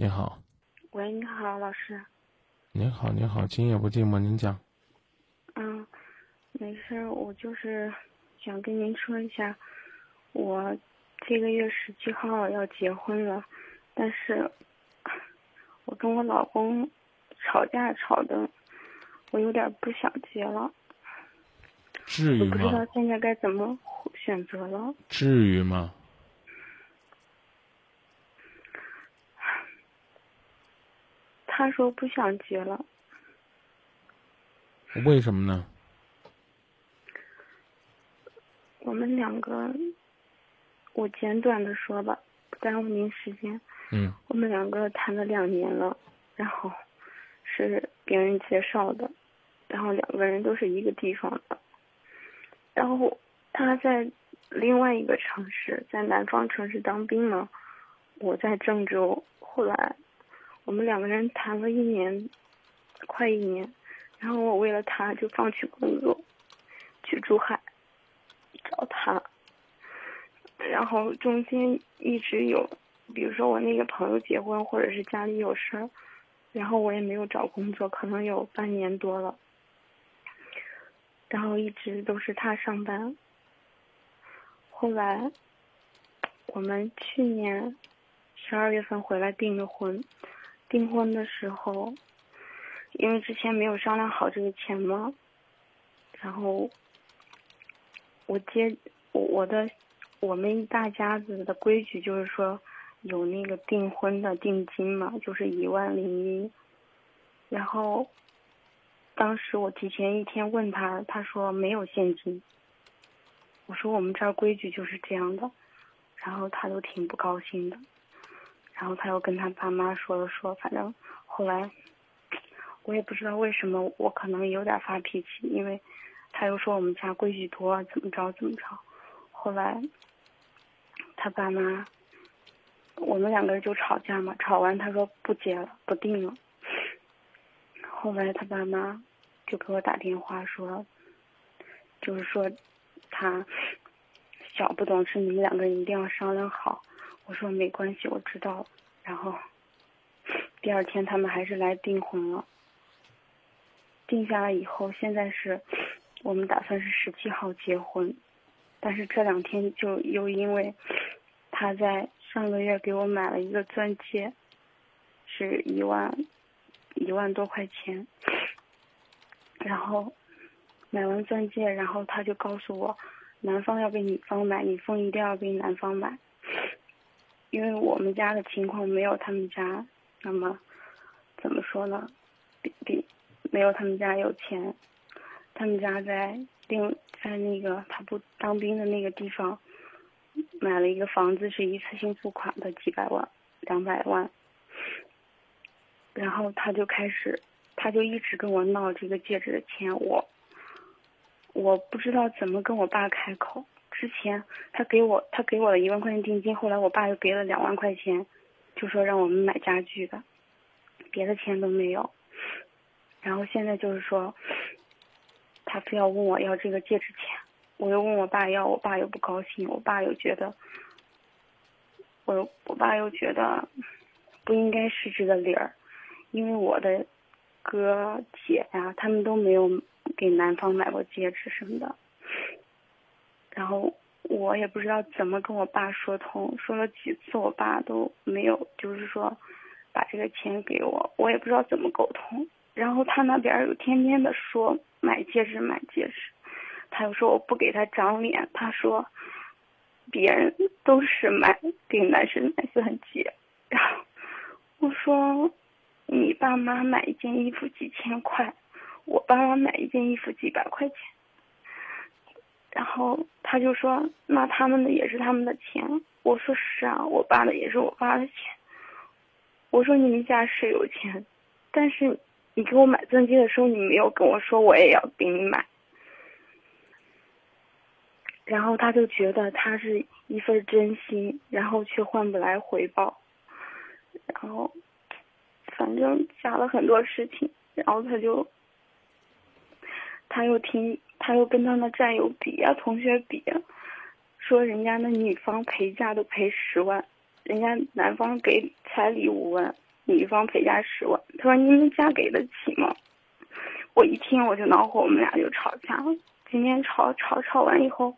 你好，喂，你好，老师。您好，您好，今夜不寂寞，您讲。嗯，没事，我就是想跟您说一下，我这个月十七号要结婚了，但是我跟我老公吵架吵的，我有点不想结了，至于吗我不知道？现在该怎么选择了。至于吗？他说不想结了，为什么呢？我们两个，我简短的说吧，不耽误您时间。嗯我们两个谈了两年了，然后是别人介绍的，然后两个人都是一个地方的，然后他在另外一个城市，在南方城市当兵呢，我在郑州。后来我们两个人谈了一年，快一年，然后我为了他就放弃工作，去珠海找他，然后中间一直有。比如说我那个朋友结婚，或者是家里有事儿，然后我也没有找工作，可能有半年多了，然后一直都是他上班。后来我们去年十二月份回来订的婚，订婚的时候，因为之前没有商量好这个钱嘛，然后我接我我的我们一大家子的规矩就是说。有那个订婚的定金嘛，就是一万零一。然后，当时我提前一天问他，他说没有现金。我说我们这儿规矩就是这样的，然后他都挺不高兴的。然后他又跟他爸妈说了说，反正后来我也不知道为什么，我可能有点发脾气，因为他又说我们家规矩多，怎么着怎么着。后来他爸妈。我们两个人就吵架嘛，吵完他说不结了，不定了。后来他爸妈就给我打电话说，就是说他小不懂事，你们两个人一定要商量好。我说没关系，我知道。然后第二天他们还是来订婚了，定下来以后，现在是我们打算是十七号结婚，但是这两天就又因为他在。上个月给我买了一个钻戒，是一万一万多块钱。然后买完钻戒，然后他就告诉我，男方要给女方买，女方一定要给男方买。因为我们家的情况没有他们家那么怎么说呢，比比没有他们家有钱。他们家在另在那个他不当兵的那个地方。买了一个房子，是一次性付款的，几百万、两百万。然后他就开始，他就一直跟我闹这个戒指的钱，我我不知道怎么跟我爸开口。之前他给我，他给我了一万块钱定金，后来我爸又给了两万块钱，就说让我们买家具的，别的钱都没有。然后现在就是说，他非要问我要这个戒指钱。我又问我爸要，我爸又不高兴，我爸又觉得，我我爸又觉得不应该是这个理儿，因为我的哥姐呀，他们都没有给男方买过戒指什么的，然后我也不知道怎么跟我爸说通，说了几次，我爸都没有，就是说把这个钱给我，我也不知道怎么沟通，然后他那边又天天的说买戒指买戒指。他又说我不给他长脸，他说别人都是买给男生买钻戒，然后我说你爸妈买一件衣服几千块，我爸妈买一件衣服几百块钱，然后他就说那他们的也是他们的钱，我说是啊，我爸的也是我爸的钱，我说你们家是有钱，但是你给我买钻戒的时候，你没有跟我说我也要给你买。然后他就觉得他是一份真心，然后却换不来回报，然后反正加了很多事情，然后他就他又听他又跟他的战友比啊，同学比啊，说人家那女方陪嫁都陪十万，人家男方给彩礼五万，女方陪嫁十万。他说你们家给得起吗？我一听我就恼火，我们俩就吵架了。今天吵吵吵完以后，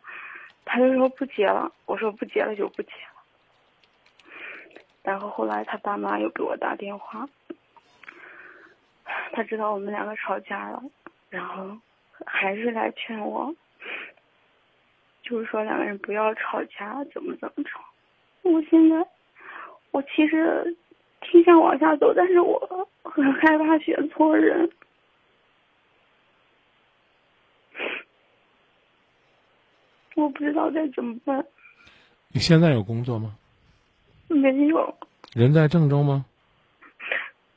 他就说不结了。我说不结了就不结了。然后后来他爸妈又给我打电话，他知道我们两个吵架了，然后还是来劝我，就是说两个人不要吵架，怎么怎么着。我现在，我其实挺想往下走，但是我很害怕选错人。我不知道该怎么办。你现在有工作吗？没有。人在郑州吗？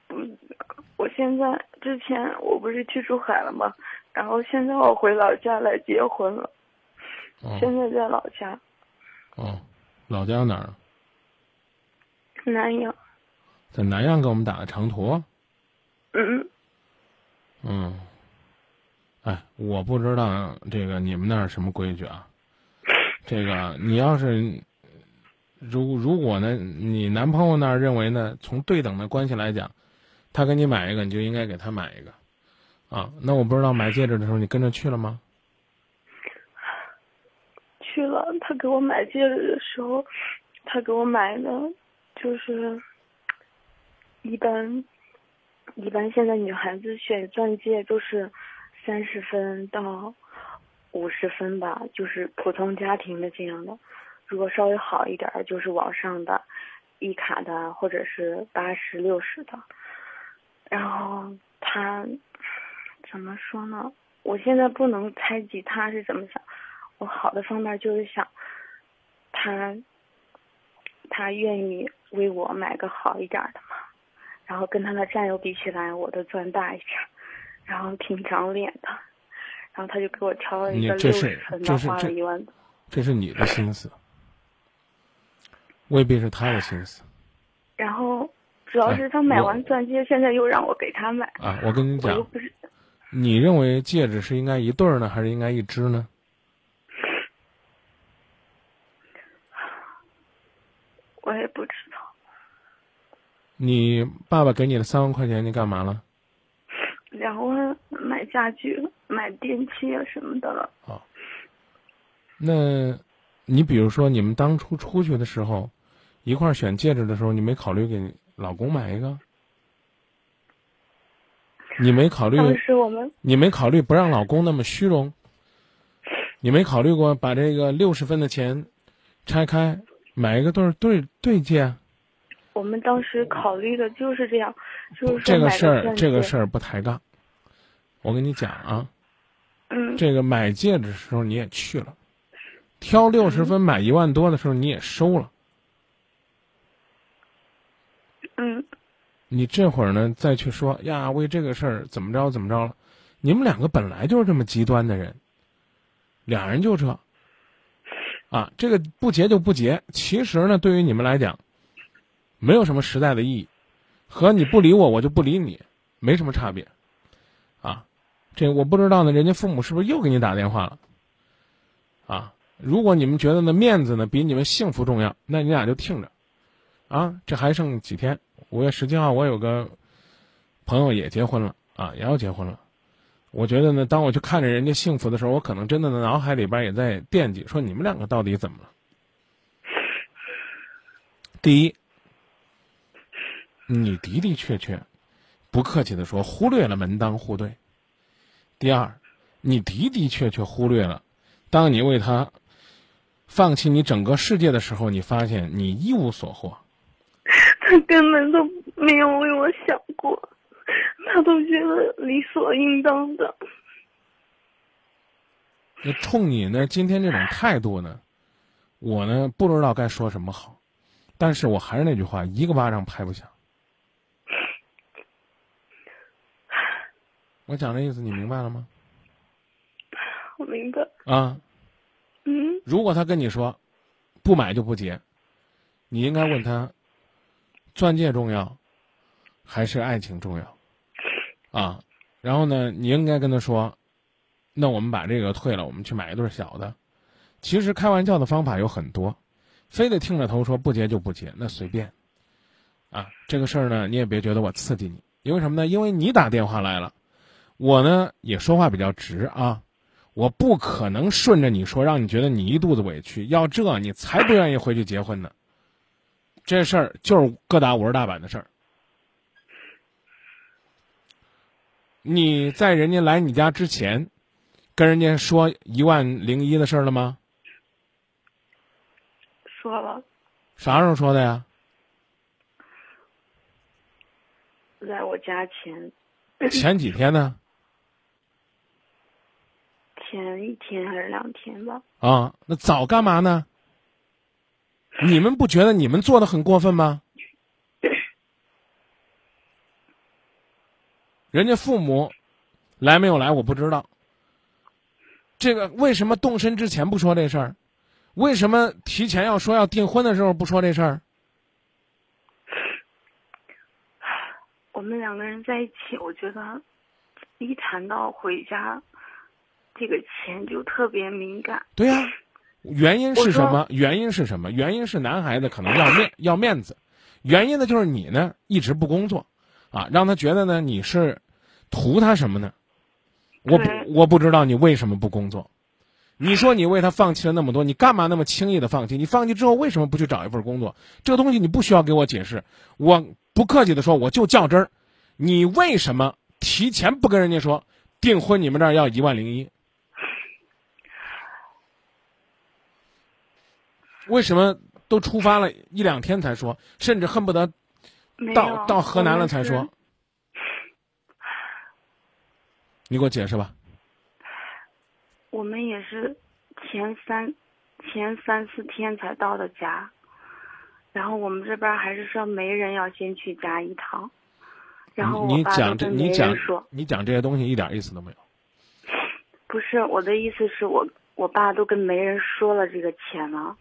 不，我现在之前我不是去珠海了吗？然后现在我回老家来结婚了。哦。现在在老家。哦，老家哪儿？南阳。在南阳给我们打的长途。嗯。嗯。哎，我不知道这个你们那儿什么规矩啊？这个你要是，如如果呢，你男朋友那儿认为呢，从对等的关系来讲，他给你买一个，你就应该给他买一个，啊，那我不知道买戒指的时候你跟着去了吗？去了，他给我买戒指的时候，他给我买的，就是一般，一般现在女孩子选钻戒都是三十分到。五十分吧，就是普通家庭的这样的。如果稍微好一点，就是网上的，一卡的或者是八十六十的。然后他怎么说呢？我现在不能猜忌他是怎么想。我好的方面就是想，他他愿意为我买个好一点的嘛。然后跟他的战友比起来，我的钻大一点，然后挺长脸的。然后他就给我挑了一个六十分的，花了一万多。这是你的心思，未必是他的心思。然后主要是他买完钻戒，现在又让我给他买。啊，我跟你讲，不是。你认为戒指是应该一对儿呢，还是应该一只呢？我也不知道。你爸爸给你的三万块钱，你干嘛了？两万买家具、买电器啊什么的了。啊，那，你比如说你们当初出去的时候，一块儿选戒指的时候，你没考虑给老公买一个？你没考虑？当时我们。你没考虑不让老公那么虚荣？你没考虑过把这个六十分的钱拆开买一个对对对戒？我们当时考虑的就是这样，就是这个事儿，这个事儿不抬杠。我跟你讲啊，嗯，这个买戒指的时候你也去了，挑六十分买一万多的时候你也收了，嗯，你这会儿呢再去说呀，为这个事儿怎么着怎么着了？你们两个本来就是这么极端的人，俩人就这，啊，这个不结就不结。其实呢，对于你们来讲。没有什么实在的意义，和你不理我，我就不理你，没什么差别，啊，这我不知道呢。人家父母是不是又给你打电话了？啊，如果你们觉得呢面子呢比你们幸福重要，那你俩就听着，啊，这还剩几天？五月十七号我有个朋友也结婚了，啊，也要结婚了。我觉得呢，当我去看着人家幸福的时候，我可能真的脑海里边也在惦记，说你们两个到底怎么了？第一。你的的确确，不客气的说，忽略了门当户对。第二，你的的确确忽略了，当你为他放弃你整个世界的时候，你发现你一无所获。他 根本都没有为我想过，他都觉得理所应当的。那冲你呢？今天这种态度呢？我呢不知道该说什么好，但是我还是那句话，一个巴掌拍不响。我讲的意思你明白了吗？我明白。啊，嗯。如果他跟你说不买就不结，你应该问他：钻戒重要还是爱情重要？啊，然后呢，你应该跟他说：那我们把这个退了，我们去买一对小的。其实开玩笑的方法有很多，非得听着头说不结就不结，那随便。啊，这个事儿呢，你也别觉得我刺激你，因为什么呢？因为你打电话来了，我呢也说话比较直啊，我不可能顺着你说，让你觉得你一肚子委屈。要这，你才不愿意回去结婚呢。这事儿就是各打五十大板的事儿。你在人家来你家之前，跟人家说一万零一的事儿了吗？说了，啥时候说的呀？在我家前前几天呢？前一天还是两天吧。啊，那早干嘛呢？你们不觉得你们做的很过分吗？人家父母来没有来我不知道。这个为什么动身之前不说这事儿？为什么提前要说要订婚的时候不说这事儿？我们两个人在一起，我觉得一谈到回家这个钱就特别敏感。对呀、原因是什么？原因是什么？原因是男孩子可能要面要面子，原因呢就是你呢一直不工作，啊，让他觉得呢你是图他什么呢？我不我不知道你为什么不工作。你说你为他放弃了那么多，你干嘛那么轻易的放弃？你放弃之后为什么不去找一份工作？这个东西你不需要给我解释。我不客气的说，我就较真儿。你为什么提前不跟人家说订婚？你们这儿要一万零一？为什么都出发了一两天才说，甚至恨不得到到河南了才。说？你给我解释吧。我们也是前三前三四天才到的家，然后我们这边还是说媒人要先去家一趟，然后我你爸讲这，你讲人说，你讲这些东西一点意思都没有。不是我的意思是我我爸都跟媒人说了这个钱了，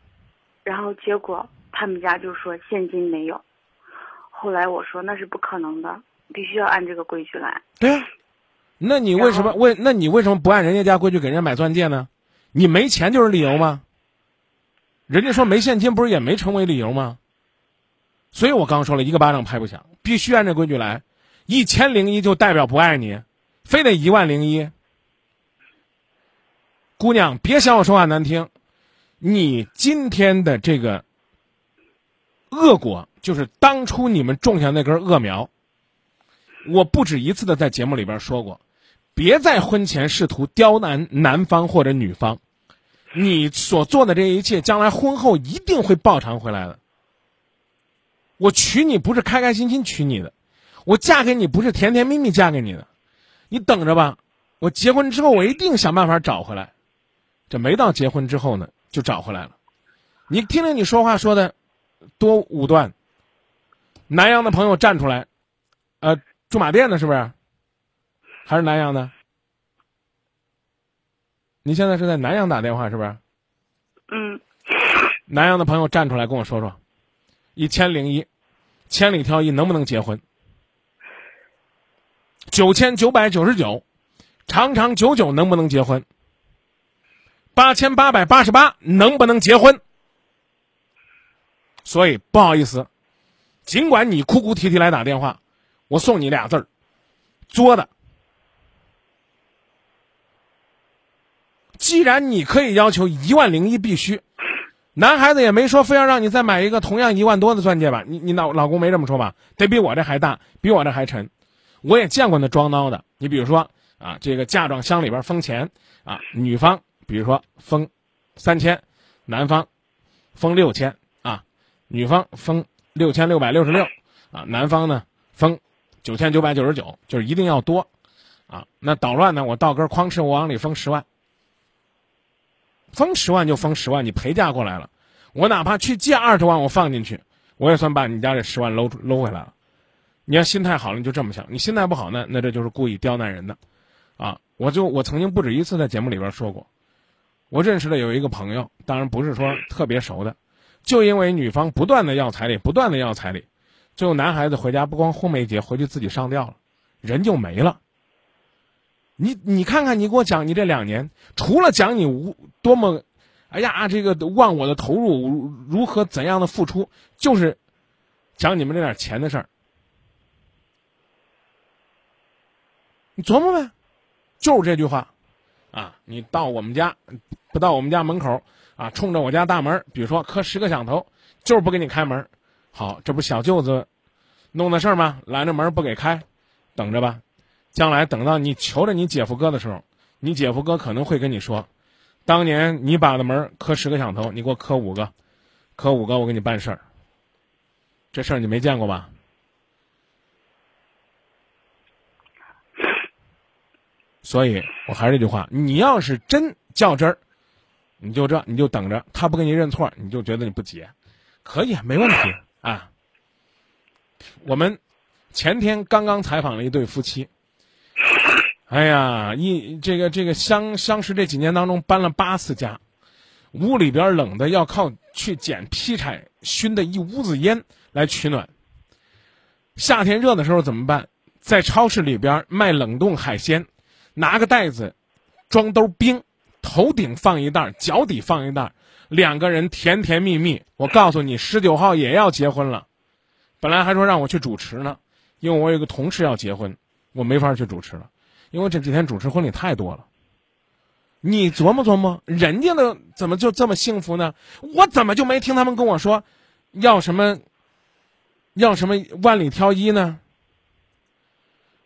然后结果他们家就说现金没有，后来我说那是不可能的，必须要按这个规矩来。对啊，那你为什么为那你为什么不按人家家规矩给人家买钻戒呢？你没钱就是理由吗？人家说没现金不是也没成为理由吗？所以我刚说了一个巴掌拍不响，必须按这规矩来。一千零一就代表不爱你，非得一万零一。姑娘，别嫌我说话难听，你今天的这个恶果，就是当初你们种下那根恶苗。我不止一次的在节目里边说过，别在婚前试图刁难男方或者女方，你所做的这一切，将来婚后一定会报偿回来的。我娶你不是开开心心娶你的，我嫁给你不是甜甜蜜蜜嫁给你的，你等着吧，我结婚之后我一定想办法找回来。这没到结婚之后呢，就找回来了。你听听你说话说的多武断。南阳的朋友站出来，呃，驻马店的是不是？还是南阳的？你现在是在南阳打电话是不是？嗯，南阳的朋友站出来跟我说说，一千零一，千里挑一，能不能结婚？九千九百九十九，长长久久能不能结婚？八千八百八十八能不能结婚？所以不好意思，尽管你哭哭啼啼来打电话，我送你俩字儿：作的。既然你可以要求一万零一必须，男孩子也没说非要让你再买一个同样一万多的钻戒吧？你你老老公没这么说吧？得比我这还大，比我这还沉。我也见过那装孬的，你比如说啊，这个嫁妆箱里边封钱啊，女方比如说封三千，男方封六千啊，女方封六千六百六十六啊，男方呢封九千九百九十九，就是一定要多啊。那捣乱呢，我倒根哐哧，我往里封十万。封十万就封十万，你陪嫁过来了，我哪怕去借二十万，我放进去，我也算把你家这十万搂搂回来了。你要心态好了，你就这么想；你心态不好呢，那这就是故意刁难人的，啊！我就我曾经不止一次在节目里边说过，我认识的有一个朋友，当然不是说特别熟的，就因为女方不断的要彩礼，不断的要彩礼，最后男孩子回家不光婚没结，回去自己上吊了，人就没了。你你看看，你给我讲，你这两年除了讲你无多么，哎呀，这个忘我的投入如何怎样的付出，就是讲你们这点钱的事儿，你琢磨呗，就是这句话，啊，你到我们家，不到我们家门口啊，冲着我家大门，比如说磕十个响头，就是不给你开门，好，这不小舅子弄的事儿吗？拦着门不给开，等着吧，将来等到你求着你姐夫哥的时候，你姐夫哥可能会跟你说，当年你把的门磕十个响头，你给我磕五个，磕五个我给你办事儿。这事儿你没见过吧？所以我还是那句话，你要是真较真儿，你就这，你就等着他不给你认错，你就觉得你不结，可以没问题啊。我们前天刚刚采访了一对夫妻，哎呀，一这个这个相相识这几年当中搬了八次家，屋里边冷的要靠去捡劈柴熏的一屋子烟。来取暖。夏天热的时候怎么办？在超市里边卖冷冻海鲜，拿个袋子装兜冰，头顶放一袋，脚底放一袋，两个人甜甜蜜蜜。我告诉你，十九号也要结婚了。本来还说让我去主持呢，因为我有个同事要结婚，我没法去主持了，因为这几天主持婚礼太多了。你琢磨琢磨，人家的怎么就这么幸福呢？我怎么就没听他们跟我说要什么？要什么万里挑一呢？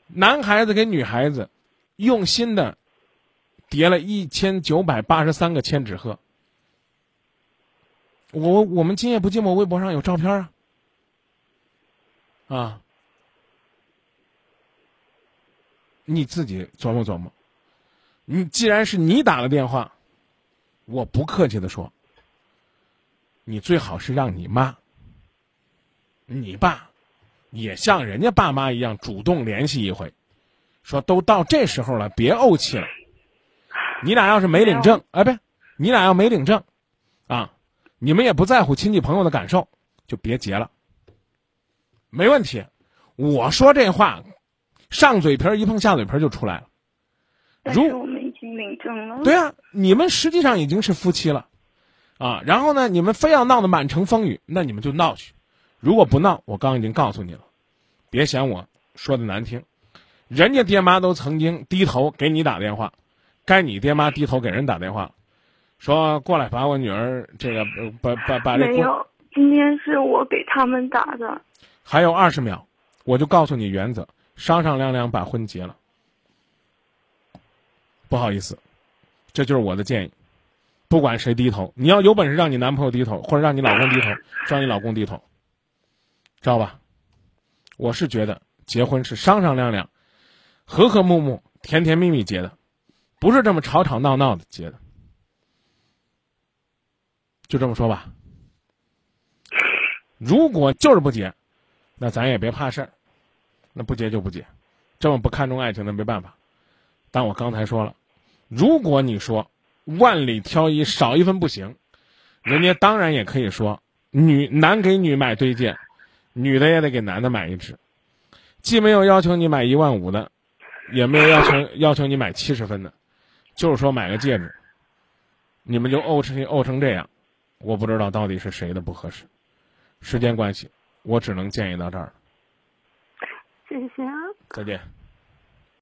男孩子给女孩子用心的叠了一千九百八十三个千纸鹤。我我们今夜不寂寞微博上有照片啊，啊，你自己琢磨琢磨。你既然是你打了电话，我不客气的说，你最好是让你妈。你爸也像人家爸妈一样主动联系一回，说都到这时候了，别怄气了。你俩要是没领证，哎，不，你俩要没领证，啊，你们也不在乎亲戚朋友的感受，就别结了。没问题，我说这话，上嘴皮一碰下嘴皮就出来了。如我们已经领证了。对啊，你们实际上已经是夫妻了，啊，然后呢，你们非要闹得满城风雨，那你们就闹去。如果不闹，我刚已经告诉你了，别嫌我说的难听，人家爹妈都曾经低头给你打电话，该你爹妈低头给人打电话，说过来把我女儿这个把把把这没有，今天是我给他们打的。还有二十秒，我就告诉你原则，商商量量把婚结了。不好意思，这就是我的建议，不管谁低头，你要有本事让你男朋友低头，或者让你老公低头，让你老公低头。知道吧？我是觉得结婚是商商量量、和和睦睦、甜甜蜜蜜结的，不是这么吵吵闹闹的结的。就这么说吧。如果就是不结，那咱也别怕事儿，那不结就不结。这么不看重爱情的没办法。但我刚才说了，如果你说万里挑一少一分不行，人家当然也可以说女男给女买对戒。女的也得给男的买一只，既没有要求你买一万五的，也没有要求要求你买七十分的，就是说买个戒指。你们就怄成怄成这样，我不知道到底是谁的不合适。时间关系，我只能建议到这儿了。谢谢啊。再见。